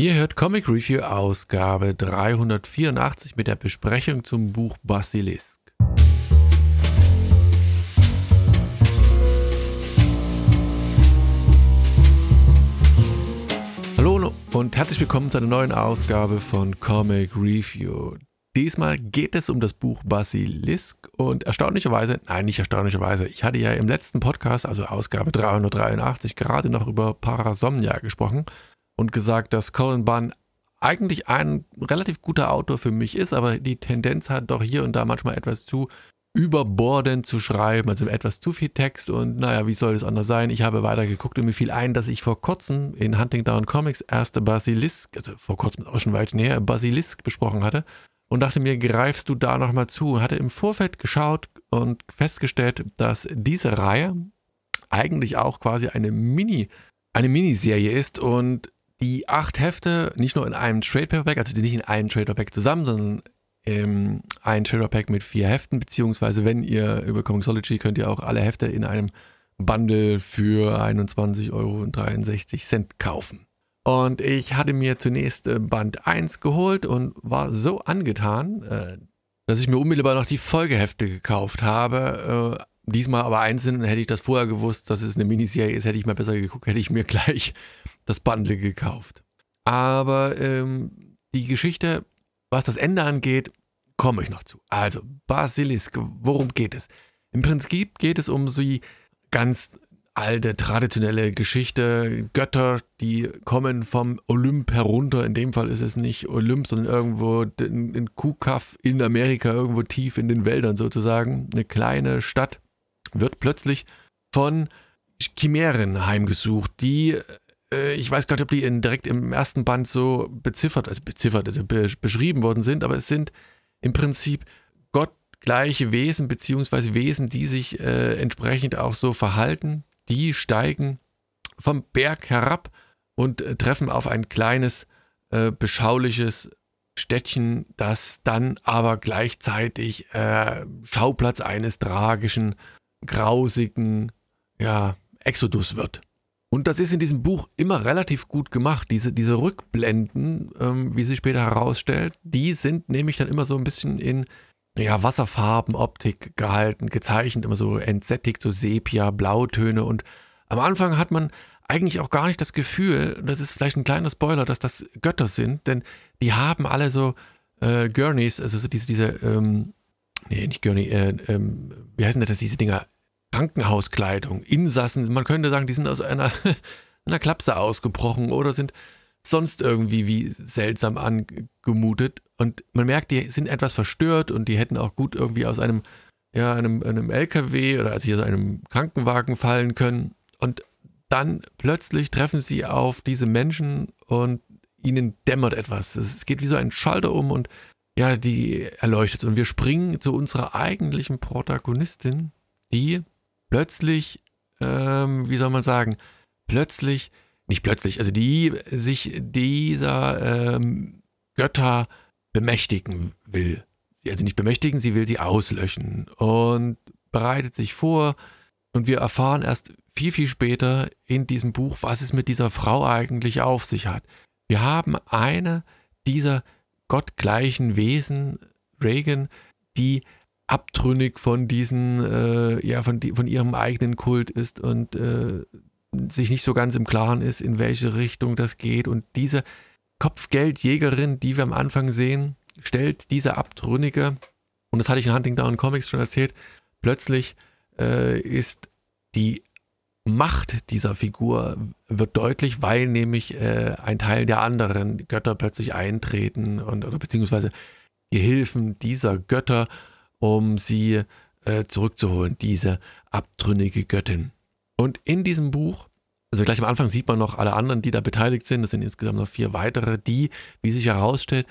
Ihr hört Comic Review Ausgabe 384 mit der Besprechung zum Buch Basilisk. Hallo und herzlich willkommen zu einer neuen Ausgabe von Comic Review. Diesmal geht es um das Buch Basilisk und erstaunlicherweise, nein, nicht erstaunlicherweise, ich hatte ja im letzten Podcast, also Ausgabe 383, gerade noch über Parasomnia gesprochen und gesagt, dass Colin Bunn eigentlich ein relativ guter Autor für mich ist, aber die Tendenz hat doch hier und da manchmal etwas zu überbordend zu schreiben, also etwas zu viel Text und naja, wie soll es anders sein? Ich habe weiter geguckt und mir fiel ein, dass ich vor kurzem in Hunting Down Comics erste Basilisk, also vor kurzem auch schon weit näher, Basilisk besprochen hatte und dachte mir, greifst du da nochmal zu? Hatte im Vorfeld geschaut und festgestellt, dass diese Reihe eigentlich auch quasi eine Mini, eine Miniserie ist und die acht Hefte nicht nur in einem Trade Paperback, also nicht in einem Trade Paperback zusammen, sondern ähm, ein Trade Paperback mit vier Heften, beziehungsweise wenn ihr über Comixology könnt ihr auch alle Hefte in einem Bundle für 21,63 Euro kaufen. Und ich hatte mir zunächst äh, Band 1 geholt und war so angetan, äh, dass ich mir unmittelbar noch die Folgehefte gekauft habe. Äh, diesmal aber einzeln, hätte ich das vorher gewusst, dass es eine Miniserie ist, hätte ich mal besser geguckt, hätte ich mir gleich das Bundle gekauft. Aber ähm, die Geschichte, was das Ende angeht, komme ich noch zu. Also, Basilisk, worum geht es? Im Prinzip geht es um die ganz alte, traditionelle Geschichte. Götter, die kommen vom Olymp herunter. In dem Fall ist es nicht Olymp, sondern irgendwo in Kuhkaff in Amerika, irgendwo tief in den Wäldern sozusagen. Eine kleine Stadt wird plötzlich von Chimären heimgesucht, die ich weiß gar nicht, ob die in, direkt im ersten Band so beziffert, also beziffert, also be beschrieben worden sind, aber es sind im Prinzip gottgleiche Wesen, beziehungsweise Wesen, die sich äh, entsprechend auch so verhalten, die steigen vom Berg herab und äh, treffen auf ein kleines, äh, beschauliches Städtchen, das dann aber gleichzeitig äh, Schauplatz eines tragischen, grausigen, ja, Exodus wird. Und das ist in diesem Buch immer relativ gut gemacht. Diese, diese Rückblenden, ähm, wie sie später herausstellt, die sind nämlich dann immer so ein bisschen in ja, Wasserfarbenoptik gehalten, gezeichnet, immer so entsättigt, so Sepia, Blautöne. Und am Anfang hat man eigentlich auch gar nicht das Gefühl, das ist vielleicht ein kleiner Spoiler, dass das Götter sind, denn die haben alle so äh, Gurneys, also so diese, diese ähm, nee, nicht Gurney, äh, ähm, wie heißen das, diese Dinger? Krankenhauskleidung, Insassen, man könnte sagen, die sind aus einer, einer Klapse ausgebrochen oder sind sonst irgendwie wie seltsam angemutet. Und man merkt, die sind etwas verstört und die hätten auch gut irgendwie aus einem, ja, einem, einem LKW oder also aus einem Krankenwagen fallen können. Und dann plötzlich treffen sie auf diese Menschen und ihnen dämmert etwas. Es geht wie so ein Schalter um und ja, die erleuchtet. Und wir springen zu unserer eigentlichen Protagonistin, die plötzlich, ähm, wie soll man sagen, plötzlich, nicht plötzlich, also die sich dieser ähm, Götter bemächtigen will. Also nicht bemächtigen, sie will sie auslöschen und bereitet sich vor. Und wir erfahren erst viel, viel später in diesem Buch, was es mit dieser Frau eigentlich auf sich hat. Wir haben eine dieser gottgleichen Wesen, Reagan, die abtrünnig von diesen, äh, ja, von, die, von ihrem eigenen Kult ist und äh, sich nicht so ganz im Klaren ist, in welche Richtung das geht. Und diese Kopfgeldjägerin, die wir am Anfang sehen, stellt diese Abtrünnige, und das hatte ich in Huntington Comics schon erzählt, plötzlich äh, ist die Macht dieser Figur wird deutlich, weil nämlich äh, ein Teil der anderen Götter plötzlich eintreten und oder beziehungsweise Gehilfen dieser Götter um sie äh, zurückzuholen, diese abtrünnige Göttin. Und in diesem Buch, also gleich am Anfang sieht man noch alle anderen, die da beteiligt sind, das sind insgesamt noch vier weitere, die, wie sich herausstellt,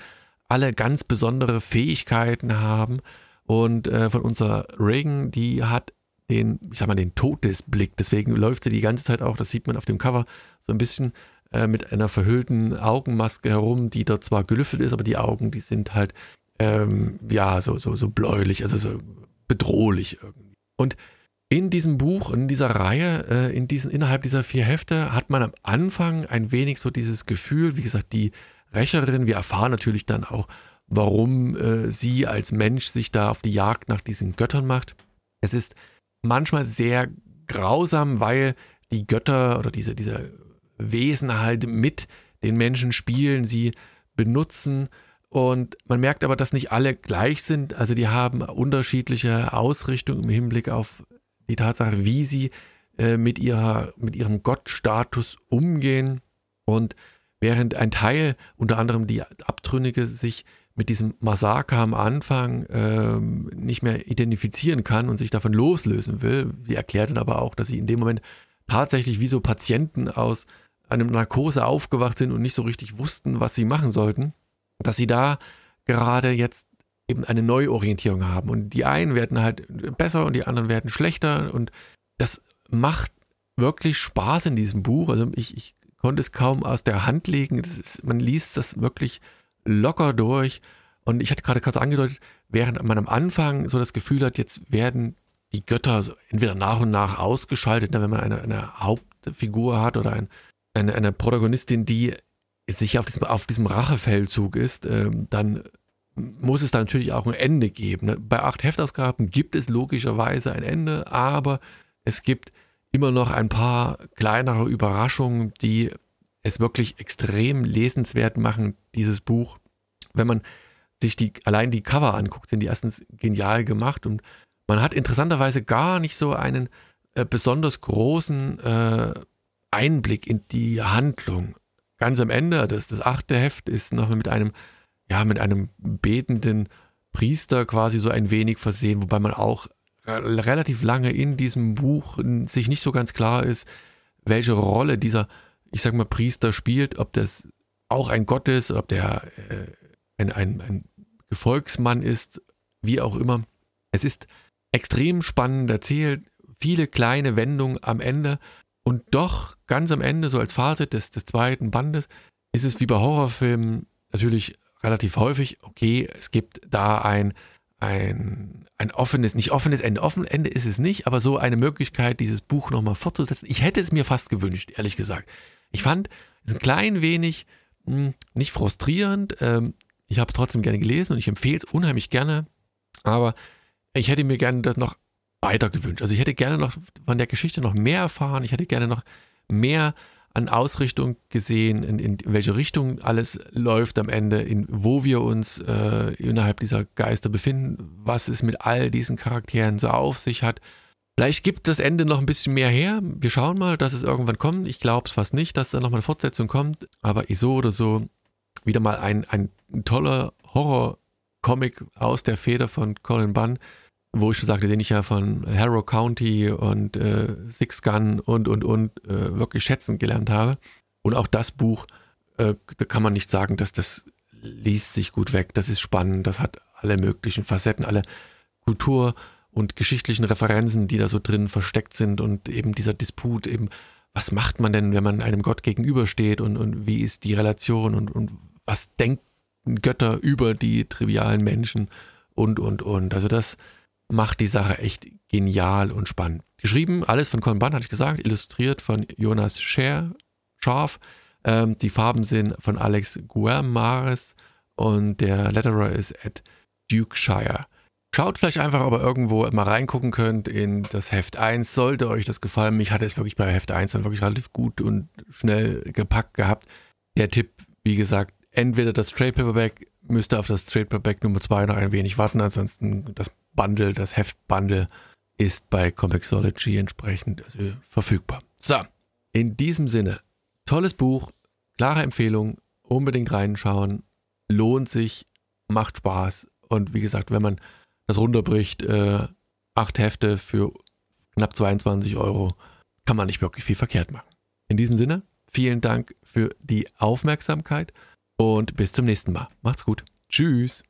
alle ganz besondere Fähigkeiten haben. Und äh, von unserer Reagan, die hat den, ich sag mal, den Todesblick. Deswegen läuft sie die ganze Zeit auch, das sieht man auf dem Cover, so ein bisschen äh, mit einer verhüllten Augenmaske herum, die dort zwar gelüftet ist, aber die Augen, die sind halt ähm, ja, so, so, so bläulich, also so bedrohlich irgendwie. Und In diesem Buch, in dieser Reihe, äh, in diesen, innerhalb dieser vier Hefte hat man am Anfang ein wenig so dieses Gefühl, wie gesagt, die Rächerin, wir erfahren natürlich dann auch, warum äh, sie als Mensch sich da auf die Jagd nach diesen Göttern macht. Es ist manchmal sehr grausam, weil die Götter oder diese, diese Wesen halt mit den Menschen spielen, sie benutzen und man merkt aber, dass nicht alle gleich sind. Also die haben unterschiedliche Ausrichtungen im Hinblick auf die Tatsache, wie sie äh, mit, ihrer, mit ihrem Gottstatus umgehen. Und während ein Teil, unter anderem die Abtrünnige, sich mit diesem Massaker am Anfang äh, nicht mehr identifizieren kann und sich davon loslösen will, sie erklärt dann aber auch, dass sie in dem Moment tatsächlich wie so Patienten aus einem Narkose aufgewacht sind und nicht so richtig wussten, was sie machen sollten dass sie da gerade jetzt eben eine Neuorientierung haben. Und die einen werden halt besser und die anderen werden schlechter. Und das macht wirklich Spaß in diesem Buch. Also ich, ich konnte es kaum aus der Hand legen. Ist, man liest das wirklich locker durch. Und ich hatte gerade kurz angedeutet, während man am Anfang so das Gefühl hat, jetzt werden die Götter entweder nach und nach ausgeschaltet, ne, wenn man eine, eine Hauptfigur hat oder ein, eine, eine Protagonistin, die sicher auf diesem, auf diesem Rachefeldzug ist, ähm, dann muss es da natürlich auch ein Ende geben. Ne? Bei acht Heftausgaben gibt es logischerweise ein Ende, aber es gibt immer noch ein paar kleinere Überraschungen, die es wirklich extrem lesenswert machen, dieses Buch. Wenn man sich die, allein die Cover anguckt, sind die erstens genial gemacht und man hat interessanterweise gar nicht so einen äh, besonders großen äh, Einblick in die Handlung ganz am Ende, das, das achte Heft ist noch mit einem, ja, mit einem betenden Priester quasi so ein wenig versehen, wobei man auch relativ lange in diesem Buch sich nicht so ganz klar ist, welche Rolle dieser, ich sag mal, Priester spielt, ob das auch ein Gott ist, ob der äh, ein, ein, ein Gefolgsmann ist, wie auch immer. Es ist extrem spannend erzählt, viele kleine Wendungen am Ende und doch ganz am Ende, so als Fazit des, des zweiten Bandes, ist es wie bei Horrorfilmen natürlich relativ häufig, okay, es gibt da ein, ein, ein offenes, nicht offenes Ende. Offen Ende ist es nicht, aber so eine Möglichkeit, dieses Buch nochmal fortzusetzen. Ich hätte es mir fast gewünscht, ehrlich gesagt. Ich fand es ein klein wenig hm, nicht frustrierend. Ähm, ich habe es trotzdem gerne gelesen und ich empfehle es unheimlich gerne. Aber ich hätte mir gerne das noch weiter gewünscht. Also ich hätte gerne noch von der Geschichte noch mehr erfahren. Ich hätte gerne noch mehr an Ausrichtung gesehen, in, in welche Richtung alles läuft am Ende, in wo wir uns äh, innerhalb dieser Geister befinden, was es mit all diesen Charakteren so auf sich hat. Vielleicht gibt das Ende noch ein bisschen mehr her. Wir schauen mal, dass es irgendwann kommt. Ich glaube es fast nicht, dass da nochmal eine Fortsetzung kommt. Aber so oder so wieder mal ein, ein toller Horror-Comic aus der Feder von Colin Bunn wo ich schon sagte, den ich ja von Harrow County und äh, Six Gun und, und, und äh, wirklich schätzen gelernt habe. Und auch das Buch, äh, da kann man nicht sagen, dass das liest sich gut weg, das ist spannend, das hat alle möglichen Facetten, alle Kultur- und geschichtlichen Referenzen, die da so drin versteckt sind und eben dieser Disput eben, was macht man denn, wenn man einem Gott gegenübersteht und, und wie ist die Relation und, und was denken Götter über die trivialen Menschen und, und, und. Also das, macht die Sache echt genial und spannend. Geschrieben, alles von Colin Bunn, hatte ich gesagt, illustriert von Jonas Scher, Scharf. Ähm, die Farben sind von Alex Guermares und der Letterer ist Ed Dukeshire. Schaut vielleicht einfach, ob ihr irgendwo mal reingucken könnt in das Heft 1. Sollte euch das gefallen, mich hat es wirklich bei Heft 1 dann wirklich relativ gut und schnell gepackt gehabt. Der Tipp, wie gesagt, entweder das Trade Paperback, müsst ihr auf das Trade Paperback Nummer 2 noch ein wenig warten, ansonsten das Bundle, das Heftbundle ist bei Comixology entsprechend also verfügbar. So, in diesem Sinne, tolles Buch, klare Empfehlung, unbedingt reinschauen, lohnt sich, macht Spaß und wie gesagt, wenn man das runterbricht, äh, acht Hefte für knapp 22 Euro, kann man nicht wirklich viel verkehrt machen. In diesem Sinne, vielen Dank für die Aufmerksamkeit und bis zum nächsten Mal. Macht's gut. Tschüss.